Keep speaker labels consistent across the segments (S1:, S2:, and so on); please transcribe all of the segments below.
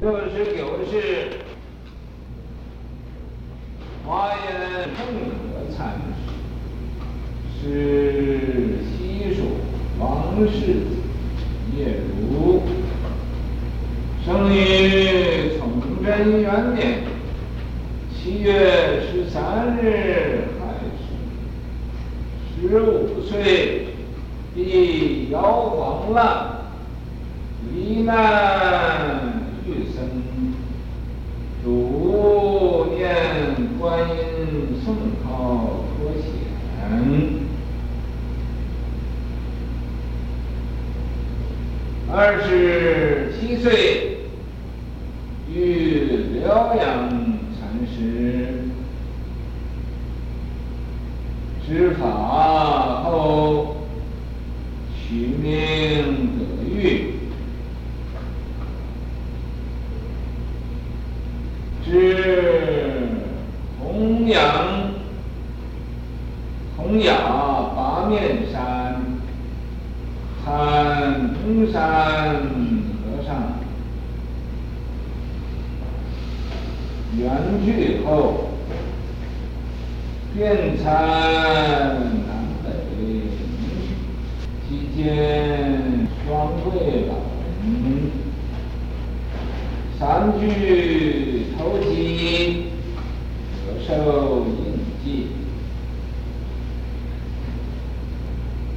S1: 六十九是华严正德禅师，是西蜀王世子叶如，生于崇祯元年七月十三日亥时，十五岁，避妖黄浪，罹难。念观音圣号脱险。二十七岁，遇疗养禅师，知法后，取名德育。是弘扬弘雅八面山，参中山和尚圆寂后，遍参南北，期间双桂老人三句。头七得受印记，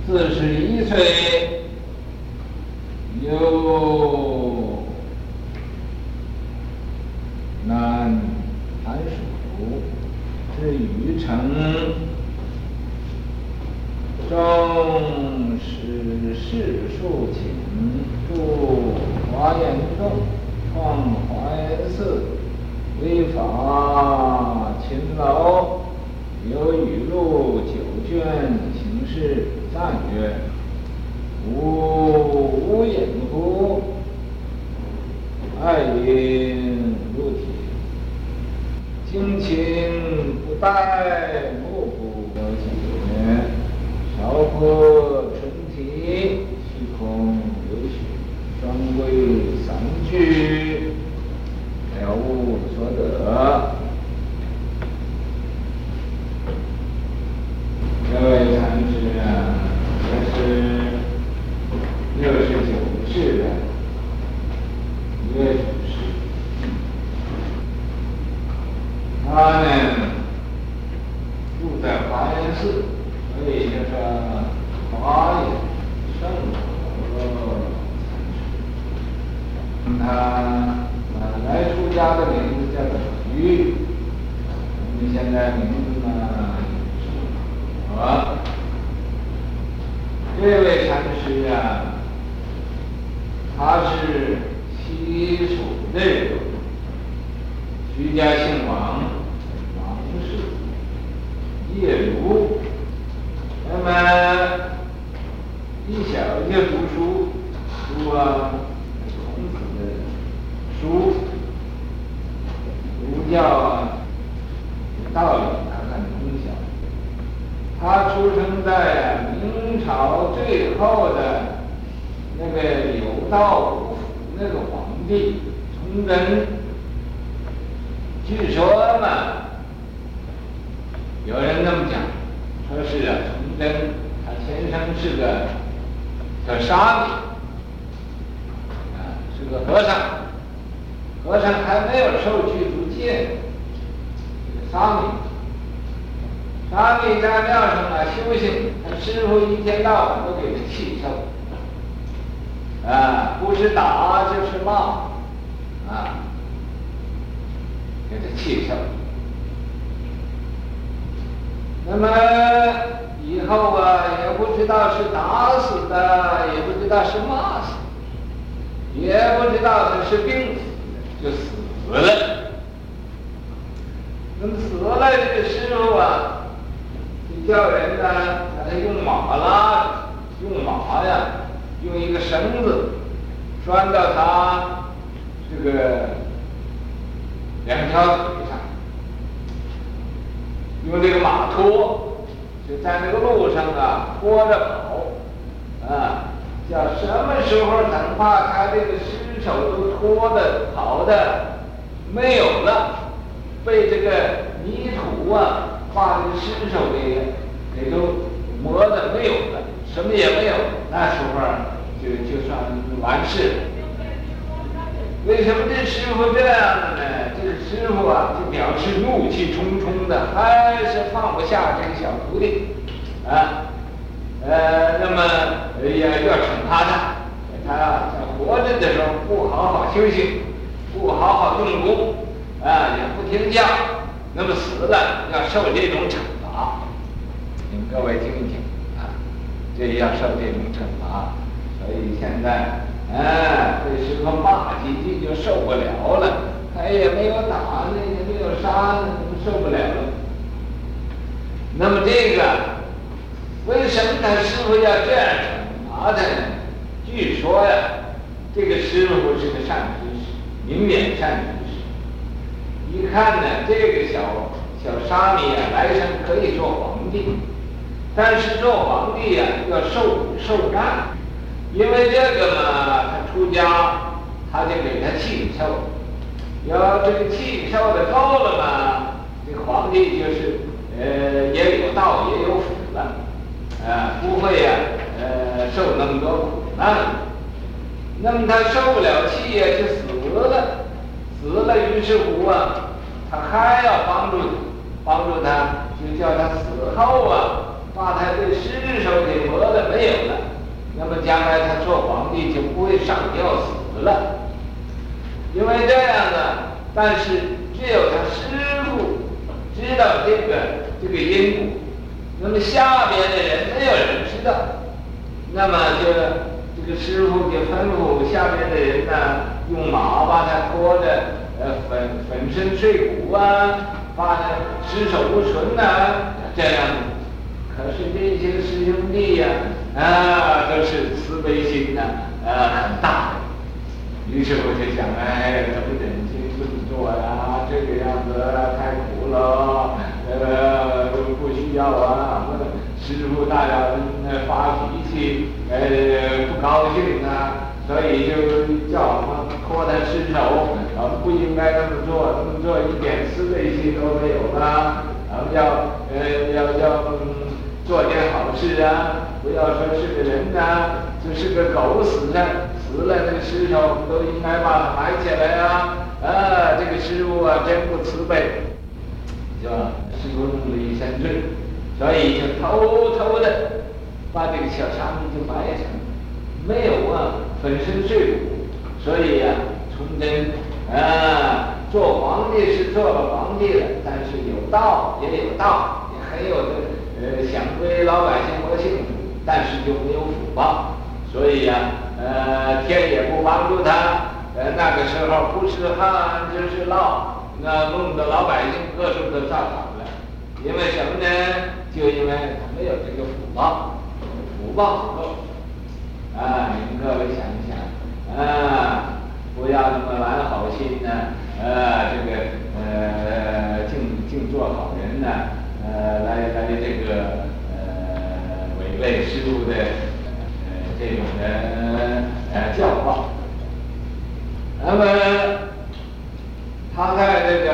S1: 四十一岁，由南安蜀至禹城，终使世庶请住华严洞，创华严寺。为法勤劳，有语录九卷，是赞曰：吾无隐乎，爱邻如铁，精勤不待，目不交接，少破春题，虚空有许，专为三句。了悟所得，各位禅师啊，这是六十九世的叶祖师，他呢住在华严寺，所以叫做华严圣德禅师。他。来出家的名字叫做瑜，我们现在名字呢是和。这位禅师啊，他是西蜀的居家姓王，王氏叶如，那么一小就读书，读啊孔子的书。儒教啊，道理他很通晓。他出生在明朝最后的那个有道无府那个皇帝崇祯。据说嘛，有人那么讲，说是啊，崇祯他天生是个叫沙弥，啊，是个和尚，和尚还没有受具足。见沙弥，沙弥在庙上啊修行，他师傅一天到晚都给他气受，啊，不是打就是骂，啊，给他气受。那么以后啊，也不知道是打死的，也不知道是骂死的，也不知道他是病死的，就死了。那么死了，这个师傅啊，就叫人呢，把他用马拉，用马呀，用一个绳子拴到他这个两条腿上，用这个马拖，就在那个路上啊拖着跑，啊，叫什么时候能把他这个尸首都拖的跑的没有了，被这个泥土啊把这个尸首给给都磨的没有了，什么也没有，那时候就就算完事了。为什么这师傅这样呢？这师傅啊，就表示怒气冲冲的，还是放不下这个小徒弟，啊，呃，那么要要惩罚他，他在活着的时候不好好修行，不好好用功，啊，也不听教，那么死了要受这种惩罚，请各位听一听，啊，这要受这种惩罚，所以现在。哎，这师傅骂几句就受不了了，他也没有打，那也没有杀，受不了了。那么这个，为什么他师傅要这样惩罚他呢？据说呀，这个师傅是个善知识，明眼善知识。一看呢，这个小小沙弥啊，来生可以做皇帝，但是做皇帝呀，要受受难。因为这个嘛，他出家，他就给他气受，要这个气受的够了嘛，这个皇帝就是呃也有道也有福了，啊、呃、不会呀、呃受那么多苦难，那么他受不了气呀，就死了，死了于是乎啊，他还要帮助你帮助他，就叫他死后啊，把他的尸首给磨了没有了。那么将来他做皇帝就不会上吊死了，因为这样呢，但是只有他师傅知道这个这个因果，那么下边的人没有人知道，那么就这个师傅就吩咐下边的人呢，用马把他拖着，呃粉粉身碎骨啊，把他尸首不存呐、啊，这样。可是这些师兄弟呀、啊，都是慈悲心呐、啊，啊，很大的。于是我就想，哎，怎么忍心这么做呀？这个样子太苦了，呃，不需要啊。师傅大人发脾气，呃，不高兴啊，所以就叫我们拖他尸首，我们不应该这么做，这么做一点慈悲心都没有啊。咱们要，呃，要要。做点好事啊！不要说是个人呐、就是个狗死了，死了这个尸首都应该把它埋起来啊！啊，这个师傅啊，真不慈悲，是吧？师傅弄了一身罪，所以就偷偷的把这个小沙弥就埋起来，没有啊，粉身碎骨。所以、啊，崇祯啊，做皇帝是做了皇帝了，但是有道也有道，也很有这个。呃，想为老百姓谋幸福，但是就没有福报，所以呀、呃，天也不帮助他。呃，那个时候不是旱就是涝，那弄得老百姓各处都遭殃了。因为什么呢？就因为他没有这个福报，福报不够。啊，你们各位想一想，啊，不要那么完好心呢，啊，这个呃，净净做好人呢。这个呃，违背师父的呃这种的呃教化。那么他在这个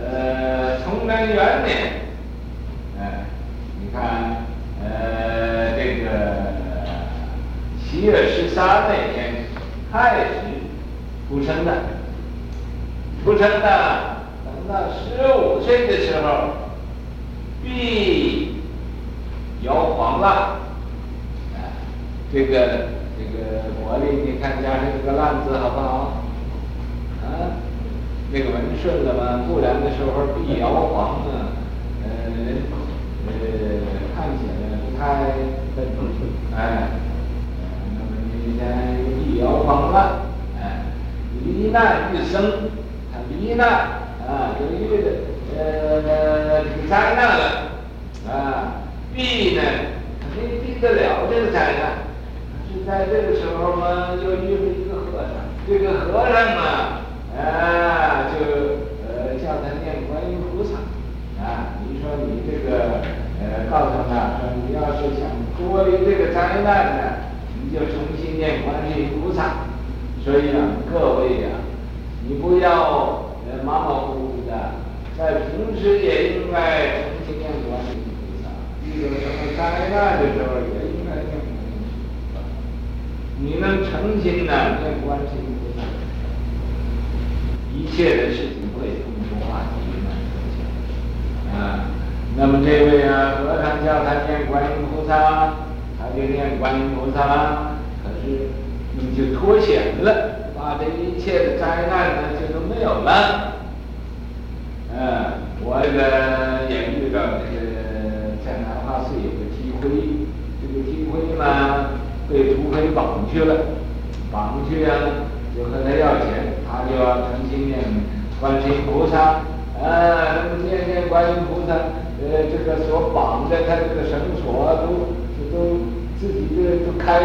S1: 呃崇祯元年，呃，你看呃这个七月十三那天开始出生的，出生的，等到十五岁的时候。臂摇黄烂，啊，这个这个魔力，你看加上这个烂字好不好？啊，那个文顺了吗？不然的时候臂摇黄啊，呃呃，看起来不太哎，那么你看臂摇黄了，哎，罹难欲生，他罹难啊，有一个。呃，挺灾难了，啊，避呢，肯定避得了这个灾难。就在这个时候嘛，就遇了一个和尚，这个和尚嘛，啊，就呃叫他念观音菩萨，啊，你说你这个呃告诉他说，你要是想脱离这个灾难呢，你就重新念观音菩萨。所以啊，各位呀、啊，你不要呃马马虎虎的，在平时也应该诚心念观世音菩萨，遇到什么灾难的时候也应该念观世音菩萨。你能诚心的念观世音菩萨，一切的事情会通通化解。啊，那么这位啊，和尚叫他念观音菩萨，他就念他，可是你就脱险了，把这一切的灾难呢就都没有了。嗯、我这个也遇到这个在南华寺有个提灰，这个提灰嘛被土匪绑去了，绑去啊，就和他要钱，他就要诚心念观世音菩萨。啊，念念观音菩萨，呃，这个所绑的他这个绳索都都自己就都开，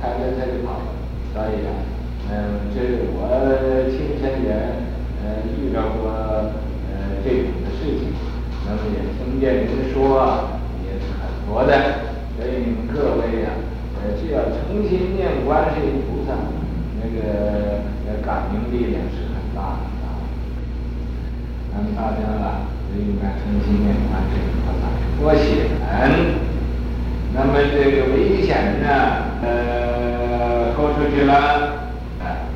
S1: 开了他就跑了。所以啊，嗯，这是我亲身也呃遇到过呃这种的事情，那么也听见人说也是很多的。所以你们各位呀、啊，呃，只要诚心念观世音菩萨，那个呃感应力量是很大很大的。那么大家呢，就应该诚心念观世音菩萨脱险。那么这个危险呢，呃，豁出去了，啊，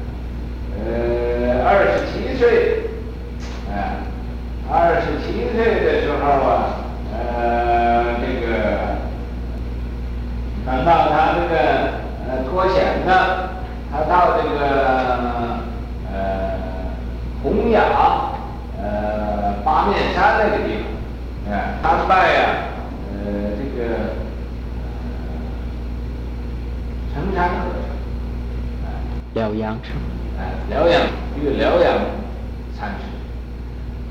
S1: 呃，二十七岁，啊，二十七岁的时候啊，呃，这个等到他这个呃脱险了，他到这个呃洪雅呃。八面山那个地方，哎，参拜呀，呃，这个成山和尚，哎，疗养城，哎，疗养与疗养禅师，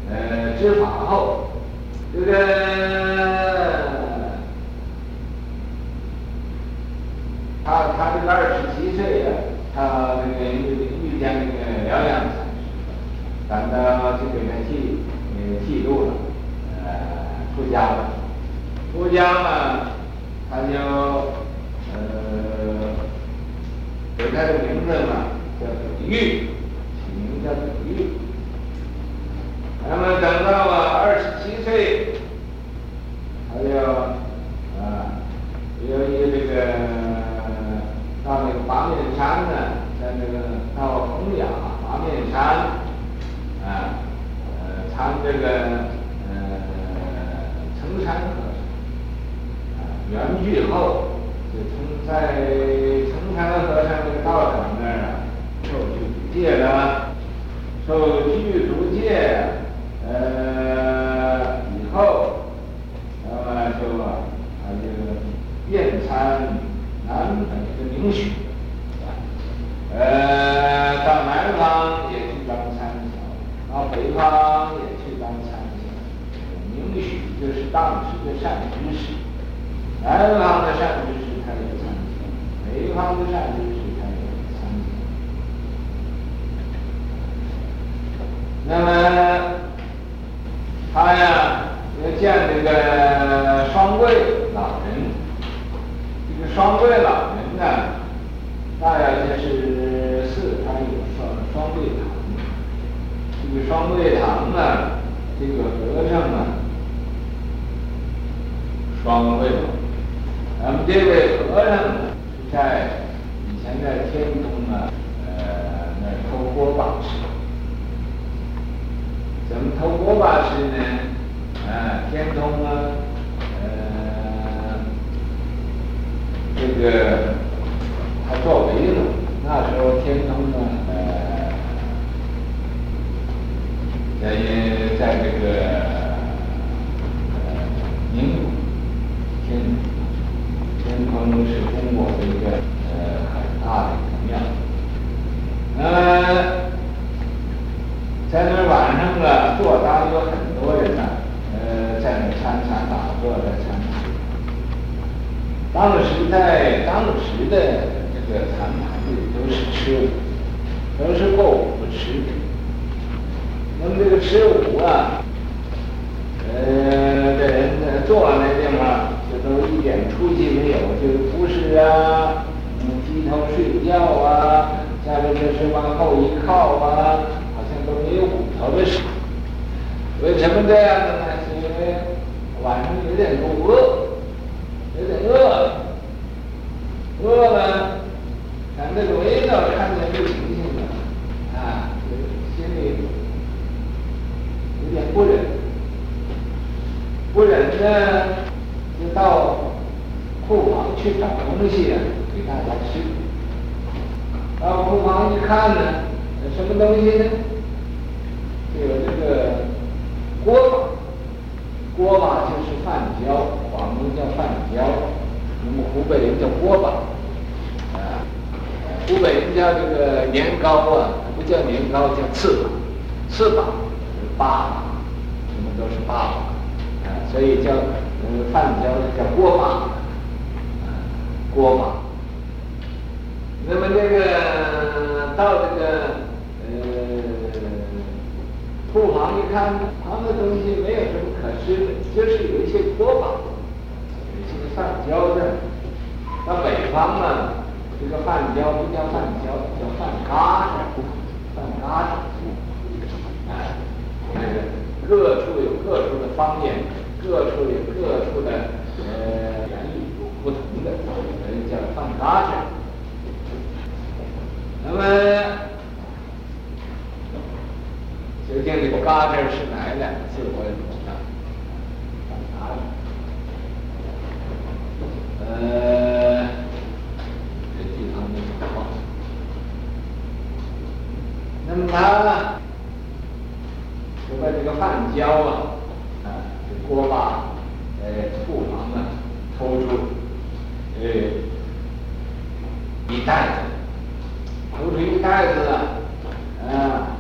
S1: 呃，知法后，这个他他这个二十七岁呀，他那个遇遇见那个疗养禅师，感到这个年纪。记录了，呃，出家了，出家了，他就呃，给他的名字嘛，玉，起名叫做玉。那么等到了二十七岁，他就啊，由于这个到那个八面山呢，在那个到洪雅八面山。他这个呃成山和尚，啊，圆寂后就从在成山和尚这个道场那儿啊具足戒了，受具足戒呃以后，那么就啊他就遍参南北的名学，呃到南方也去当参详，到北方也去当参将。名许就是当时的善知识，南方的善知识他也参详，北方的善知识他也参详。那么他呀要见这个双桂老人，这个双桂老人呢，大约就是四川有双双桂堂，这个双桂堂呢，这个和尚啊。双桂，咱们这位和尚，在以前在天空啊，呃，那偷锅把式。怎么偷锅把式呢？啊，天空啊，呃，这个他作为了，那时候天空呢，呃，在在这个呃，宁。天天空是中国的一个呃很大的一个庙，呃，那晚上啊，坐当有很多人呢，呃，在那参禅打坐在参禅。当时在当时的这个禅堂里都是吃午，都是过午不吃。那么这个吃午啊，呃，这人呢坐那地方就。都一点出息没有，就是不是啊，低头睡觉啊，下面就是往后一靠啊，好像都没有骨头的时候。为什么这样的呢？是因为晚上有点肚饿，有点饿了，饿了，咱这个味道看着就清醒了，啊，心里有点不忍，不忍呢，就到库房去找东西啊，给大家吃。到库房一看呢，什么东西呢？就有这个。锅巴，锅巴就是饭焦，广东叫饭焦，我们湖北人叫锅巴，啊，湖北人叫这个年糕啊，不叫年糕，叫糍粑，糍粑是粑粑，什么都是八，啊，所以叫呃饭焦叫锅巴，啊，锅巴。那么这个到这个呃。库房一看，旁的东西没有什么可吃的，就是有一些锅巴，有一些饭焦的。到北方呢，这个饭焦不叫饭焦，叫饭嘎子，饭嘎子。哎，这个各处有各处的方言，各处有各处的呃言语不同的，所以叫饭嘎子。那么。究竟这个“嘎”子是哪两个字？我也不知道。呃，这地方没有画。他就把这个饭焦啊，啊，这锅巴，呃，库房啊，偷出，呃，一袋子，偷出一袋子啊，啊。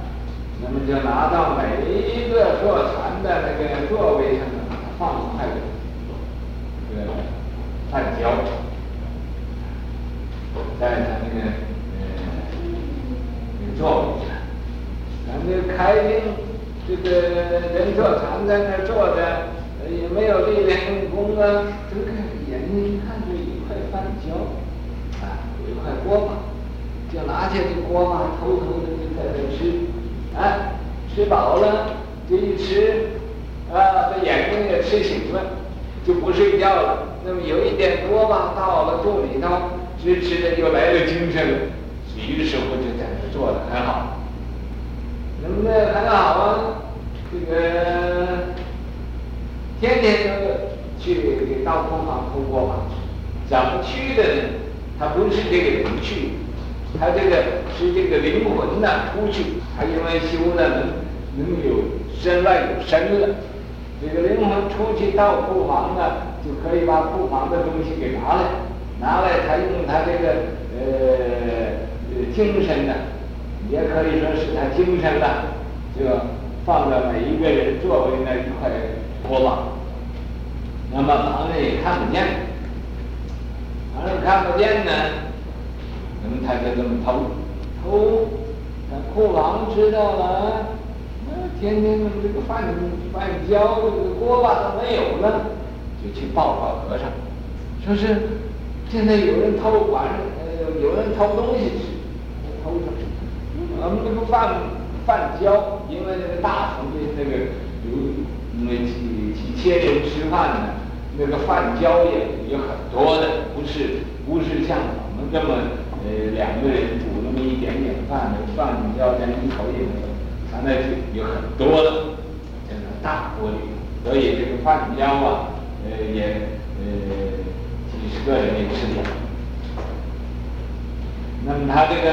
S1: 那么就拿到每一个坐禅的那个座位上，把它放一块这个饭焦，在他那个呃那个座位上。咱这开经这个人坐禅在那坐着，也没有力量用功啊，睁开眼睛一看，就一块饭焦，啊，有一块锅巴，就拿起这锅巴，偷偷的就在这吃。啊，吃饱了，这一吃，啊，这眼睛也吃醒了，就不睡觉了。那么有一点锅巴到了肚里头，吃吃的就来了精神了，于是乎就在这坐的很好。那么呢，很好啊，这个天天都去给到库房通过嘛，怎么去的呢？他不是这个人去。他这个是这个灵魂呐，出去，他因为修了能能有身外有身了，这个灵魂出去到库房呢，就可以把库房的东西给拿来，拿来他用他这个呃精神呢，也可以说是他精神了，就放在每一个人座位那一块锅巴，那么旁人也看不见，旁人看不见呢。那么他就这么偷，偷，那库房知道了，那天天的这个饭饭焦，这个锅巴都没有了，就去报告和尚，说是现在有人偷晚上，呃，有人偷东西吃，偷什么？我们这个饭饭焦，因为那个大堂的那个有那几几千人吃饭呢，那个饭焦也有很多的，不是不是像我们这么。呃，两个人煮那么一点点饭，那饭焦连一口也没有，他那就有很多的，在那大锅里，所以这个饭焦啊，呃也呃几十个人也吃不了。那么他这个，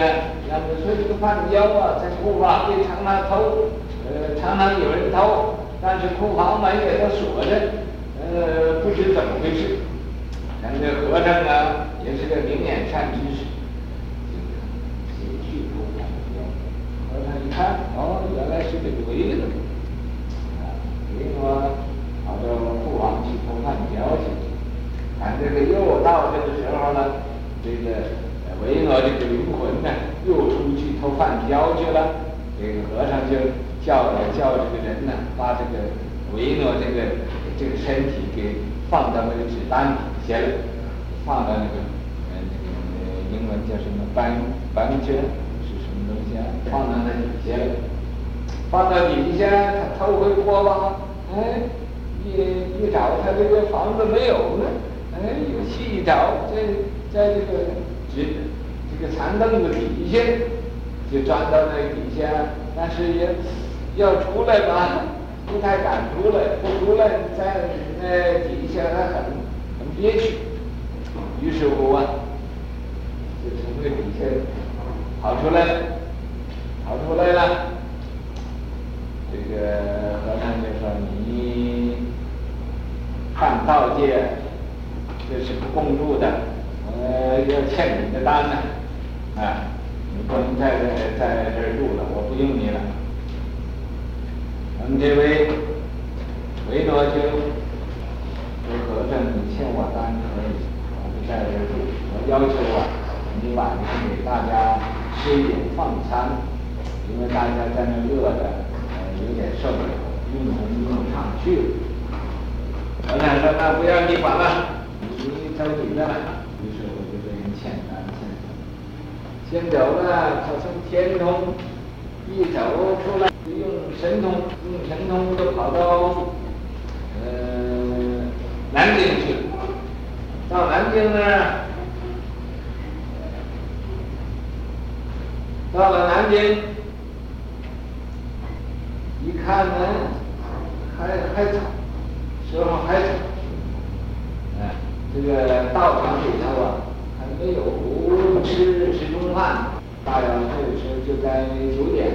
S1: 那么说这个饭焦啊，在库房里常常偷，呃常常有人偷，但是库房门也都锁着，呃不知怎么回事。咱这和尚啊，也是个明眼善知识。进去偷牛。和尚一看，哦，原来是个韦呢，啊，韦呢跑到库房去偷饭焦去，咱这个又到这个时候了，这个韦呢这个灵魂呢又出去偷饭焦去了，这个和尚就叫来叫这个人呢，把这个韦呢这个这个身体给放到那个纸单底下了，放到那个呃那个英文叫什么班班卷是什么东西啊？放到那底下了，放到底下，他偷回锅吧？哎，一一找他这个房子没有了，哎，又去一找，在在这个纸这长凳子底下，就钻到那底下，但是也要出来吧，不太敢出来，不出来在那底下他很很憋屈，于是乎啊，就从那底下跑出来，跑出来了。这个和尚就说：“你犯道界，这是不共住的，呃，要欠你的单呢，你不能在在在这儿住了，我不用你了。”咱们这位维多就说：“和尚，你欠我单可以，我不在这儿住，我要求啊，你晚上给大家吃一点饭餐，因为大家在那饿着。”有点受不了，用不用上去了。和尚说：“那不要你管了，你走你的了。”于是我就被人牵单牵走，牵走了，他从天童一走出来，就用神通，用神通就跑到呃南京去了。到南京那儿，到了南京。一看呢，还还早，时候还早，哎，这个道场里头啊，还没有吃吃中饭，大约这个时候就在九点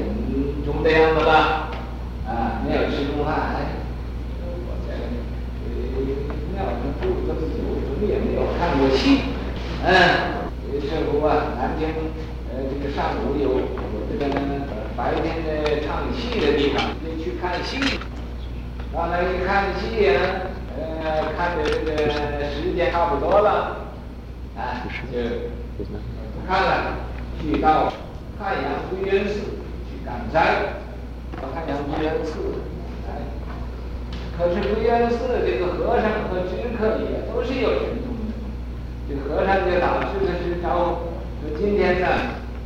S1: 钟的样子吧，啊，没有吃中饭，哎，我在庙里住这么久，怎么也没有看过戏，嗯，于是乎啊，南京上午有有这个。白天的唱戏的地方，就去看戏，到那一看戏呀，呃，看的这个时间差不多了，啊，就不看了，去到汉阳归元寺去赶斋，到汉阳归元寺，哎，可是归元寺这个和尚和知客也都是有神通的，这个和尚就导致的是招，说今天呢。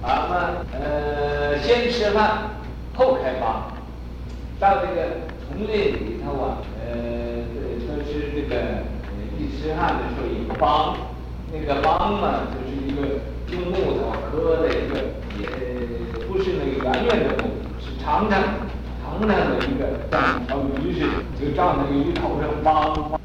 S1: 咱们呃先吃饭后开房，到这个丛林里头啊，呃，说是这个一吃饭的时候一个梆，那个梆嘛，就是一个用木头刻的一个，也不是那个圆圆的木，是长长长长的一个像条鱼似的，就照那个鱼头上梆梆。